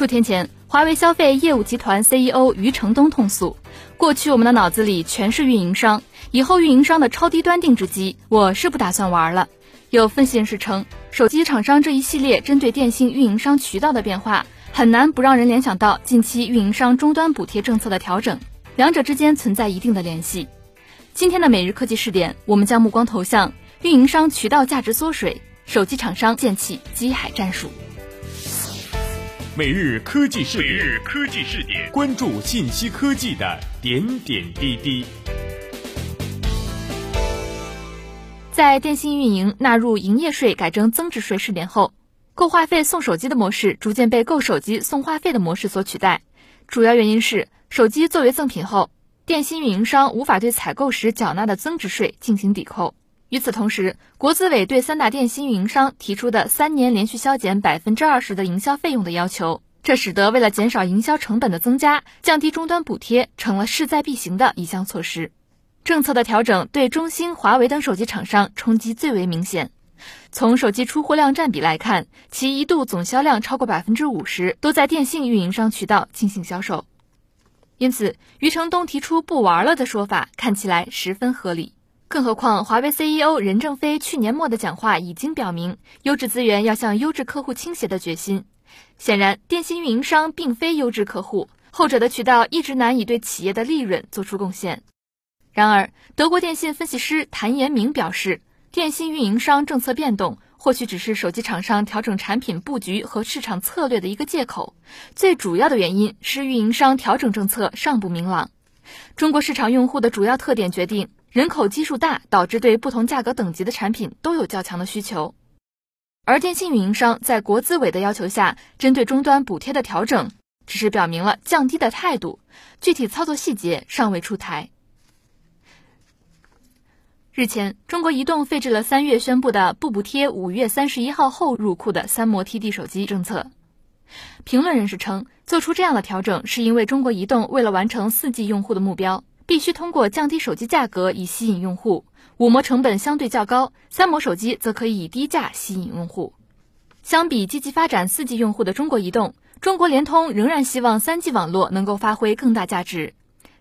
数天前，华为消费业务集团 CEO 余承东痛诉：“过去我们的脑子里全是运营商，以后运营商的超低端定制机，我是不打算玩了。”有分析人士称，手机厂商这一系列针对电信运营商渠道的变化，很难不让人联想到近期运营商终端补贴政策的调整，两者之间存在一定的联系。今天的每日科技视点，我们将目光投向运营商渠道价值缩水，手机厂商建起机海战术。每日科技视点，每日科技视点，关注信息科技的点点滴滴。在电信运营纳入营业税改征增值税试点后，购话费送手机的模式逐渐被购手机送话费的模式所取代。主要原因是手机作为赠品后，电信运营商无法对采购时缴纳的增值税进行抵扣。与此同时，国资委对三大电信运营商提出的三年连续削减百分之二十的营销费用的要求，这使得为了减少营销成本的增加，降低终端补贴成了势在必行的一项措施。政策的调整对中兴、华为等手机厂商冲击最为明显。从手机出货量占比来看，其一度总销量超过百分之五十都在电信运营商渠道进行销售。因此，余承东提出不玩了的说法看起来十分合理。更何况，华为 CEO 任正非去年末的讲话已经表明，优质资源要向优质客户倾斜的决心。显然，电信运营商并非优质客户，后者的渠道一直难以对企业的利润做出贡献。然而，德国电信分析师谭延明表示，电信运营商政策变动或许只是手机厂商调整产品布局和市场策略的一个借口，最主要的原因是运营商调整政策尚不明朗。中国市场用户的主要特点决定。人口基数大，导致对不同价格等级的产品都有较强的需求。而电信运营商在国资委的要求下，针对终端补贴的调整，只是表明了降低的态度，具体操作细节尚未出台。日前，中国移动废止了三月宣布的不补贴五月三十一号后入库的三模 TD 手机政策。评论人士称，做出这样的调整，是因为中国移动为了完成四 G 用户的目标。必须通过降低手机价格以吸引用户，五模成本相对较高，三模手机则可以以低价吸引用户。相比积极发展四 G 用户的中国移动，中国联通仍然希望三 G 网络能够发挥更大价值。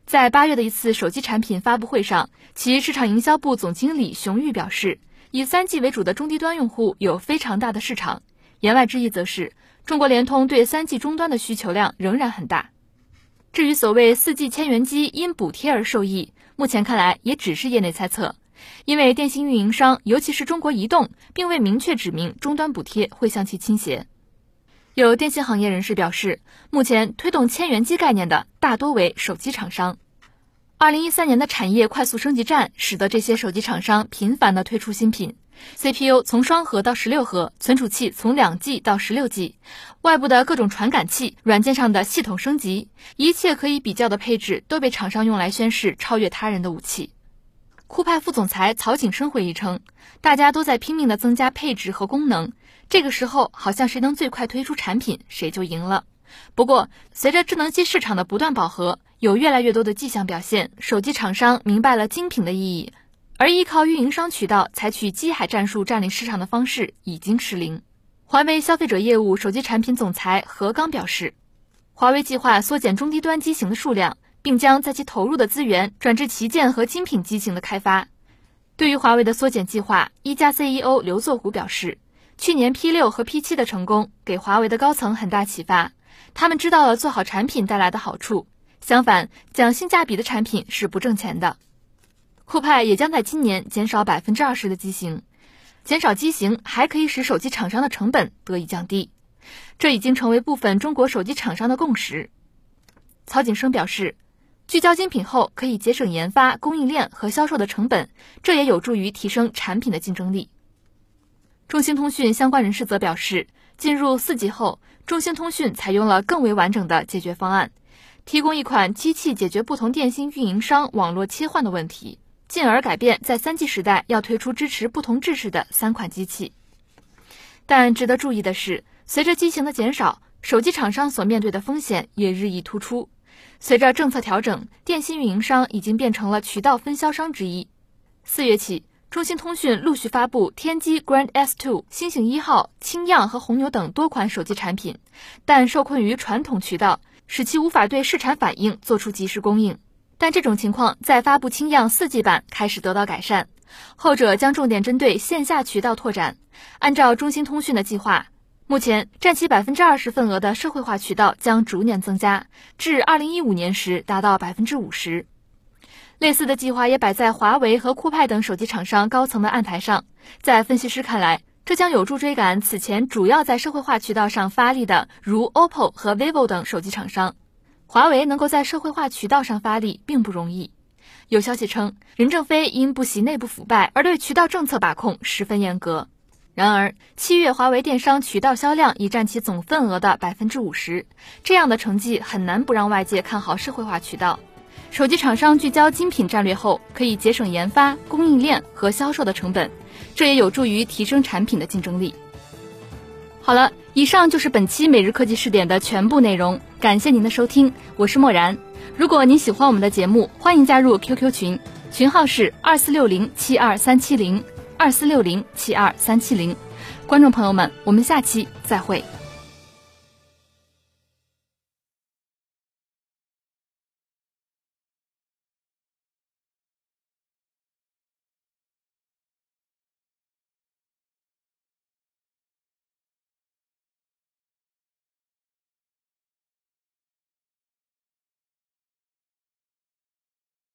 在八月的一次手机产品发布会上，其市场营销部总经理熊玉表示，以三 G 为主的中低端用户有非常大的市场。言外之意则是，中国联通对三 G 终端的需求量仍然很大。至于所谓四 G 千元机因补贴而受益，目前看来也只是业内猜测，因为电信运营商，尤其是中国移动，并未明确指明终端补贴会向其倾斜。有电信行业人士表示，目前推动千元机概念的大多为手机厂商。二零一三年的产业快速升级战，使得这些手机厂商频繁地推出新品。CPU 从双核到十六核，存储器从两 G 到十六 G，外部的各种传感器、软件上的系统升级，一切可以比较的配置都被厂商用来宣示超越他人的武器。酷派副总裁曹景生回忆称，大家都在拼命的增加配置和功能，这个时候好像谁能最快推出产品，谁就赢了。不过，随着智能机市场的不断饱和，有越来越多的迹象表现，手机厂商明白了精品的意义。而依靠运营商渠道采取机海战术占领市场的方式已经失灵。华为消费者业务手机产品总裁何刚表示，华为计划缩减中低端机型的数量，并将在其投入的资源转至旗舰和精品机型的开发。对于华为的缩减计划，一加 CEO 刘作虎表示，去年 P 六和 P 七的成功给华为的高层很大启发，他们知道了做好产品带来的好处。相反，讲性价比的产品是不挣钱的。酷派也将在今年减少百分之二十的机型，减少机型还可以使手机厂商的成本得以降低，这已经成为部分中国手机厂商的共识。曹景生表示，聚焦精品后可以节省研发、供应链和销售的成本，这也有助于提升产品的竞争力。中兴通讯相关人士则表示，进入四 G 后，中兴通讯采用了更为完整的解决方案，提供一款机器解决不同电信运营商网络切换的问题。进而改变在三 G 时代要推出支持不同制式的三款机器。但值得注意的是，随着机型的减少，手机厂商所面对的风险也日益突出。随着政策调整，电信运营商已经变成了渠道分销商之一。四月起，中兴通讯陆续发布天机 Grand S2、星星一号、青样和红牛等多款手机产品，但受困于传统渠道，使其无法对市场反应做出及时供应。但这种情况在发布轻样四 G 版开始得到改善，后者将重点针对线下渠道拓展。按照中兴通讯的计划，目前占其百分之二十份额的社会化渠道将逐年增加，至二零一五年时达到百分之五十。类似的计划也摆在华为和酷派等手机厂商高层的案台上。在分析师看来，这将有助追赶此前主要在社会化渠道上发力的如 OPPO 和 vivo 等手机厂商。华为能够在社会化渠道上发力并不容易。有消息称，任正非因不惜内部腐败而对渠道政策把控十分严格。然而，七月华为电商渠道销量已占其总份额的百分之五十，这样的成绩很难不让外界看好社会化渠道。手机厂商聚焦精品战略后，可以节省研发、供应链和销售的成本，这也有助于提升产品的竞争力。好了，以上就是本期每日科技视点的全部内容，感谢您的收听，我是默然。如果您喜欢我们的节目，欢迎加入 QQ 群，群号是二四六零七二三七零二四六零七二三七零。观众朋友们，我们下期再会。